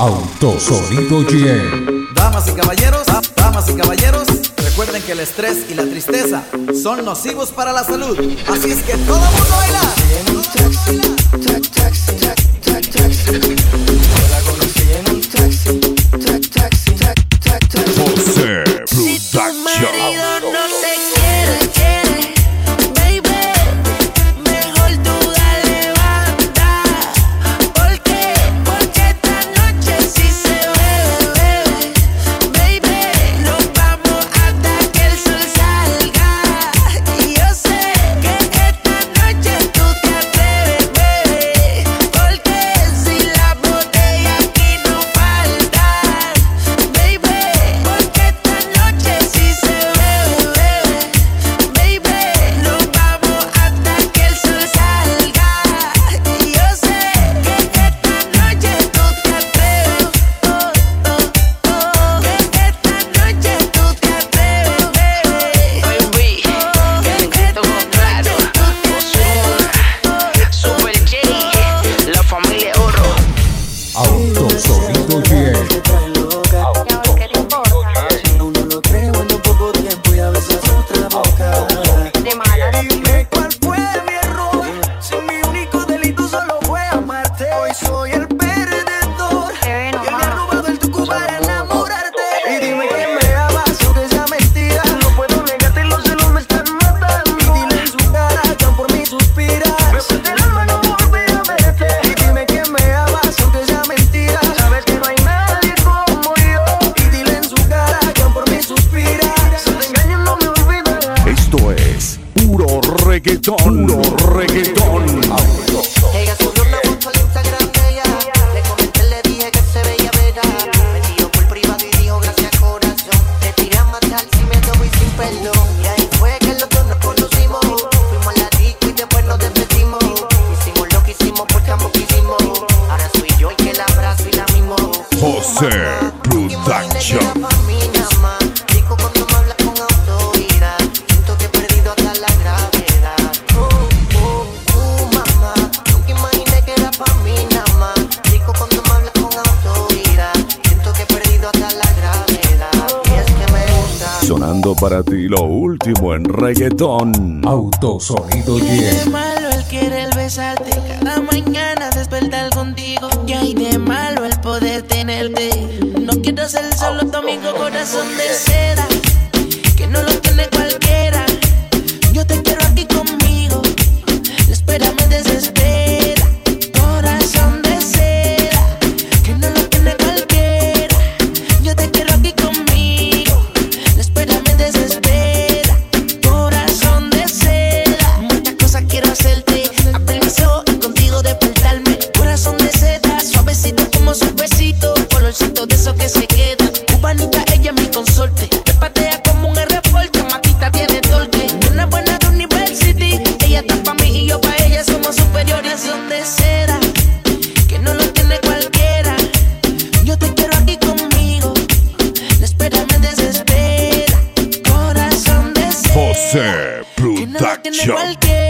Autosonido GM. Damas y caballeros, damas y caballeros, recuerden que el estrés y la tristeza son nocivos para la salud. Así es que todo el. Todo mundo baila. sonando para ti lo último en reggaetón. Autosonido Y de malo el querer besarte, cada mañana despertar contigo. Y hay de malo el poder tenerte. No quiero ser solo tu amigo, corazón de seda, que no lo tiene cualquiera. Yo te quiero aquí conmigo. de seda que no lo tiene cualquiera. Yo te quiero aquí conmigo. La espera me desespera. Corazón de seda José Production. que.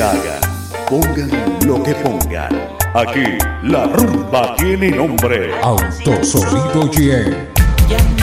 hagan, pongan lo que pongan. Aquí la rumba tiene nombre. Autosonido GM.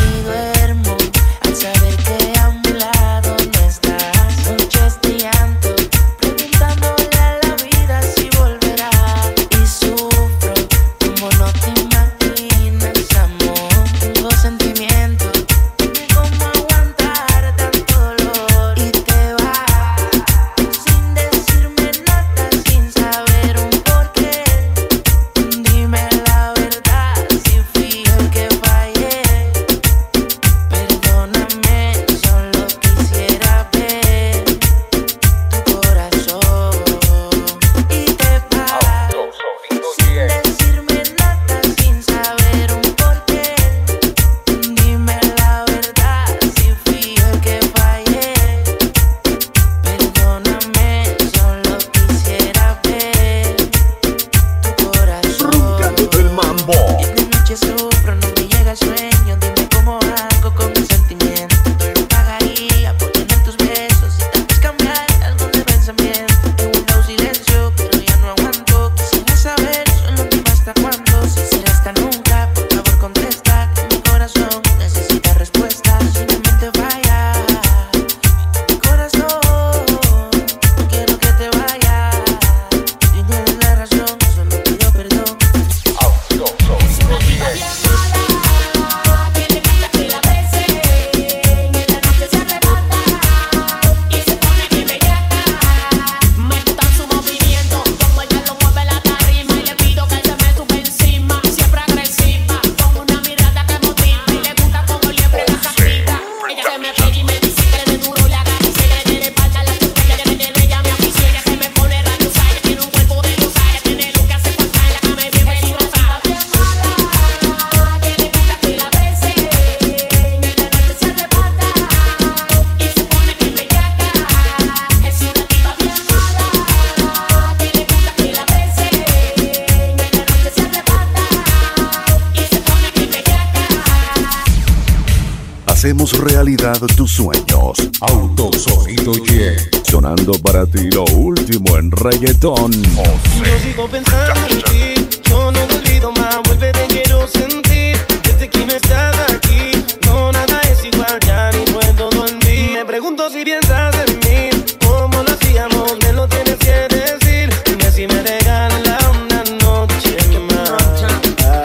Hacemos realidad tus sueños. Autosonido Ye. Sonando para ti lo último en reggaetón. Oh, sí. Yo sigo pensando en ti. Yo no te olvido más. Vuelve, te quiero sentir. Desde que no estás aquí. No, nada es igual. Ya ni puedo dormir. Me pregunto si piensas en mí. ¿Cómo lo hacíamos? Me lo tienes que decir. Dime si me regalas una noche más.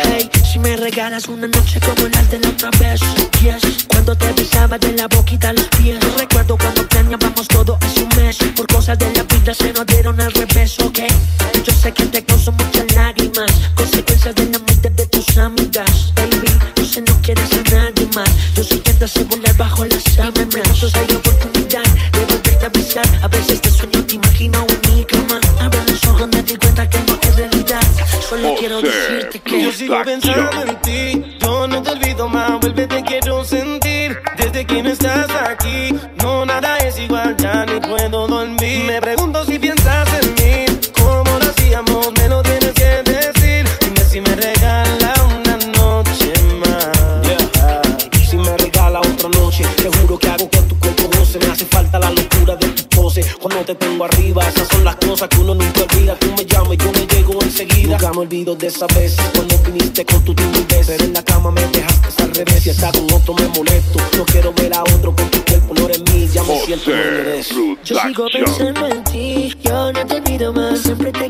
Hey, si me regalas una noche como la de la otra vez cuando te besaba de la boquita a los pies. Recuerdo cuando planeábamos todo hace un mes. Por cosas de la vida se nos dieron al revés, ¿ok? Yo sé que te causó muchas lágrimas, consecuencias de la mente de tus amigas. Baby, yo sé no quieres a nadie más. Yo sé que andas en volar bajo las sábanas. hay oportunidad de volverte a besar. A veces te sueño, te imagino única, man. Abre los ojos, me di cuenta que no es realidad. Solo quiero decirte que yo sigo pensando en vez cuando viniste con tu timidez. Pero en la cama me dejaste al revés y hasta con otro me molesto. No quiero ver a otro con tu cuerpo, no eres mí, ya me siento Yo sigo pensando en ti, yo no te olvido más, siempre te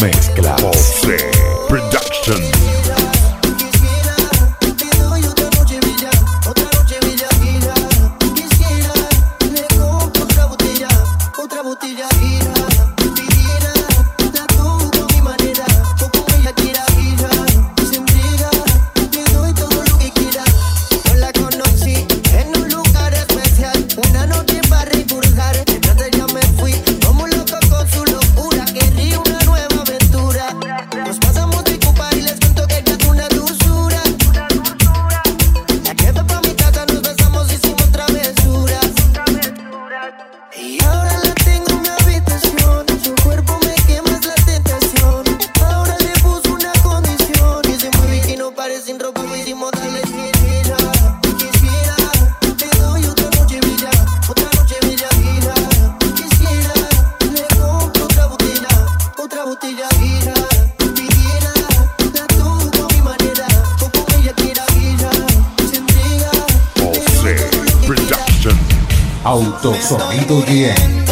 mes. Autosonido GM.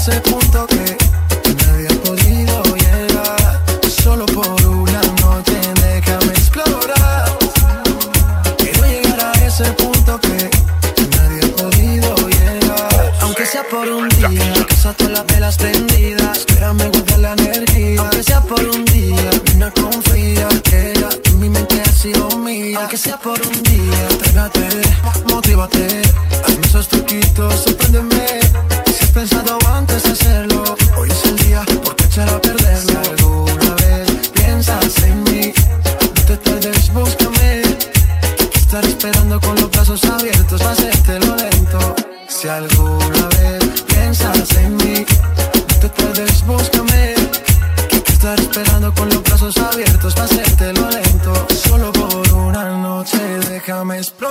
se. Este Hacértelo lento, solo por una noche, déjame explotar.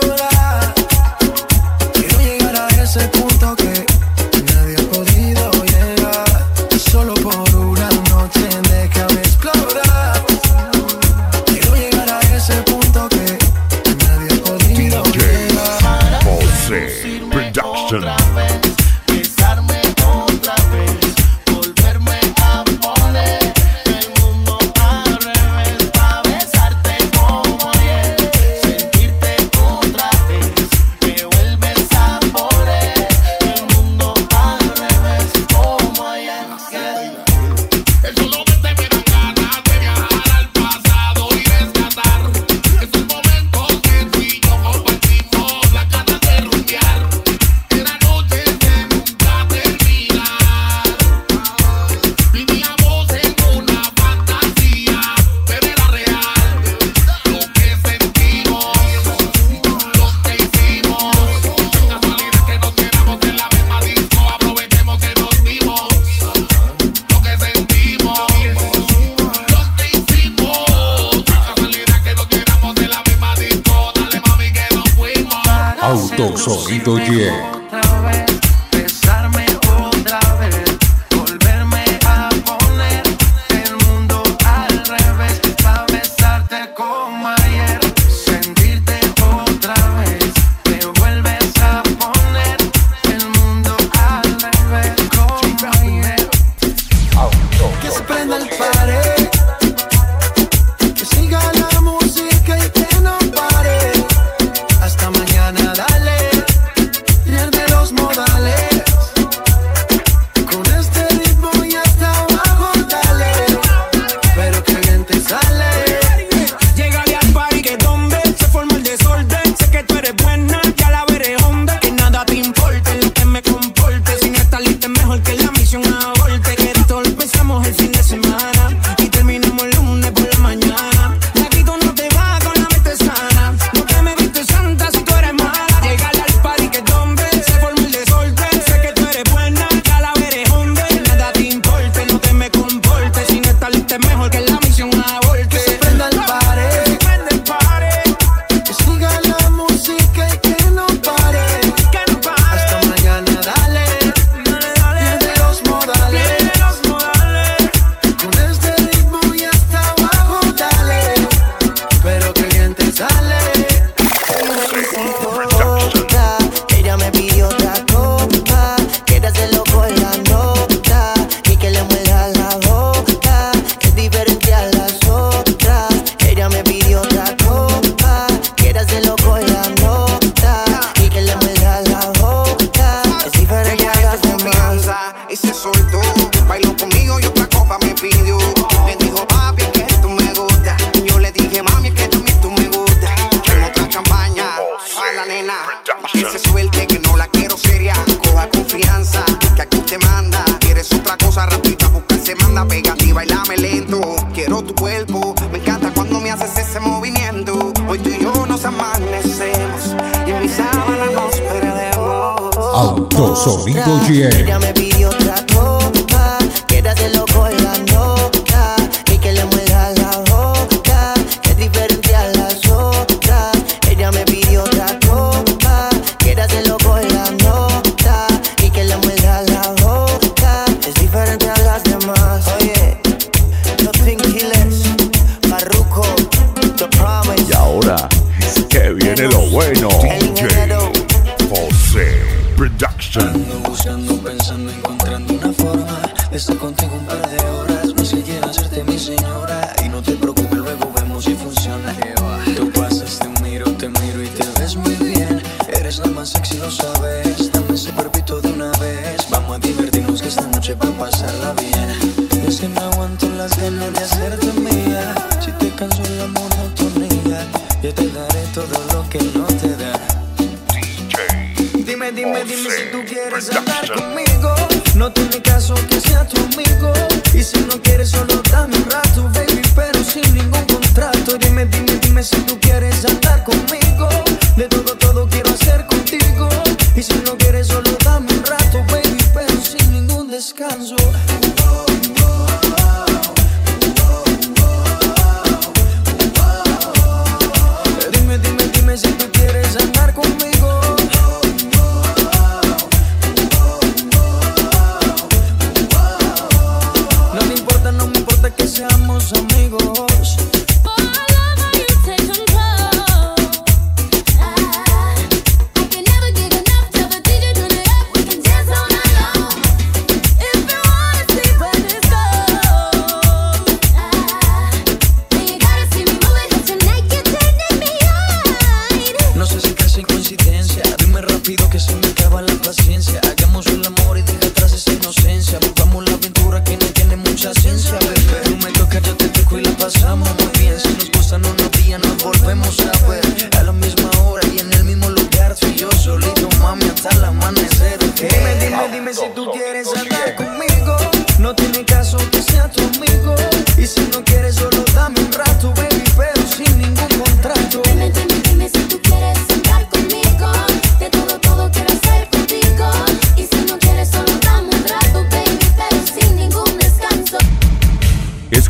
la pega y bailame lento. Quiero tu cuerpo, me encanta cuando me haces ese movimiento. Hoy tú y yo nos amanecemos y en mi sábana nos perdemos. Autosonido GM. Miro, y te ves muy bien. Eres la más sexy, lo sabes. Dame ese cuerpito de una vez. Vamos a divertirnos que esta noche va a pasarla bien. Es que no aguanto las ganas de hacerte mía. Si te canso la monotonía, yo te daré todo lo que no te da. Dime, dime, dime si tú quieres andar conmigo. No tiene caso que sea tu amigo. Y si no quieres, solo dame un rato, baby, pero sin ningún contrato. Dime, dime, dime si tú quieres andar conmigo. De todo, todo quiero hacer contigo. Y si no quieres, solo dame un rato,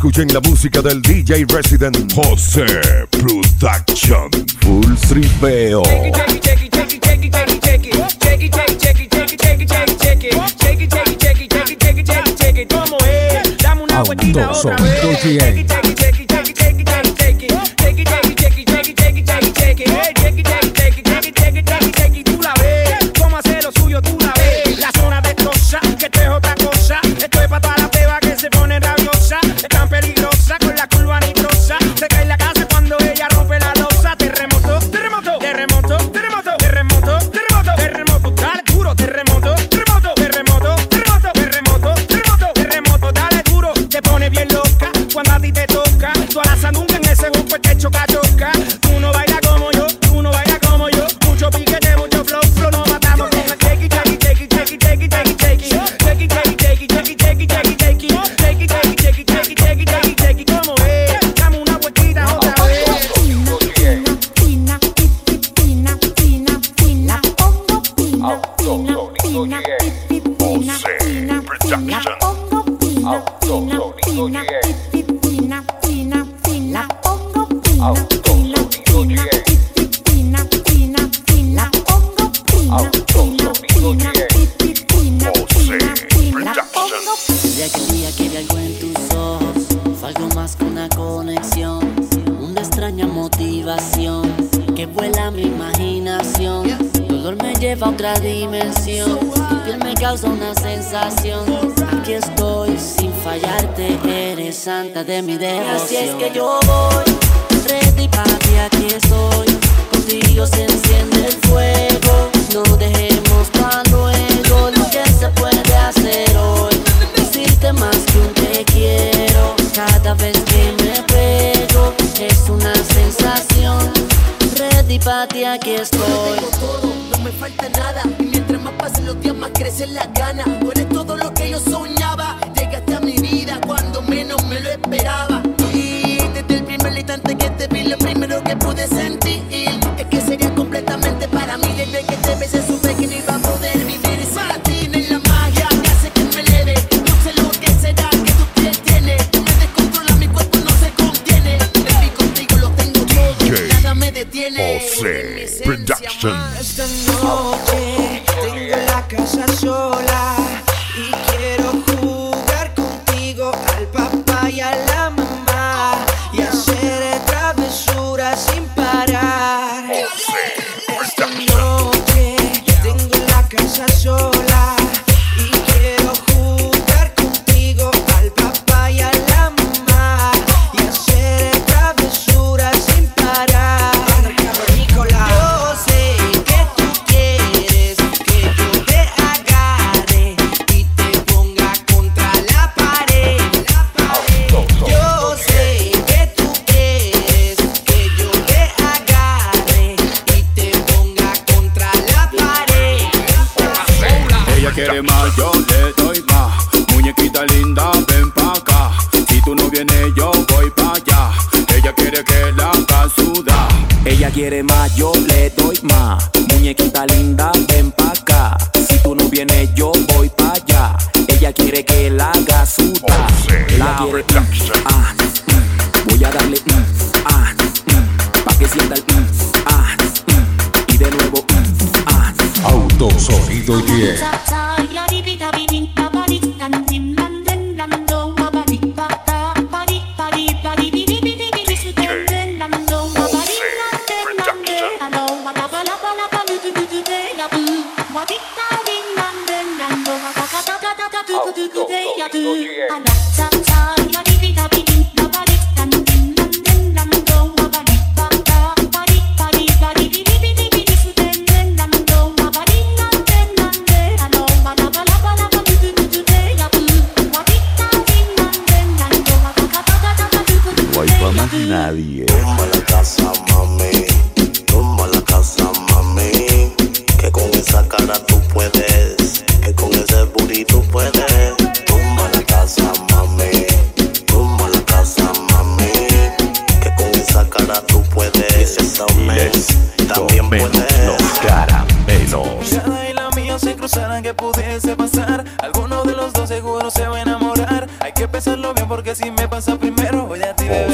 Escuchen la música del DJ Resident José Production. Full Stripeo. Autosonido GM. Tú que vuela mi imaginación. Tu olor me lleva a otra dimensión, tu piel me causa una sensación. Aquí estoy sin fallarte, eres santa de mi devoción. Así es que yo voy, ready para ti, aquí estoy. Contigo se enciende el fuego, no dejemos para luego lo que se puede hacer hoy. Decirte más que un te quiero, cada vez que me pego es una. Ti, aquí estoy. no me falta nada. Y mientras más pasen los días, más crecen las ganas. Tú eres todo lo que yo soñaba. Llegaste a mi vida cuando menos me lo esperaba. Y desde el primer instante que te vi, lo primero que pude sentir あなた empezarlo bien porque si me pasa primero voy a. Oh,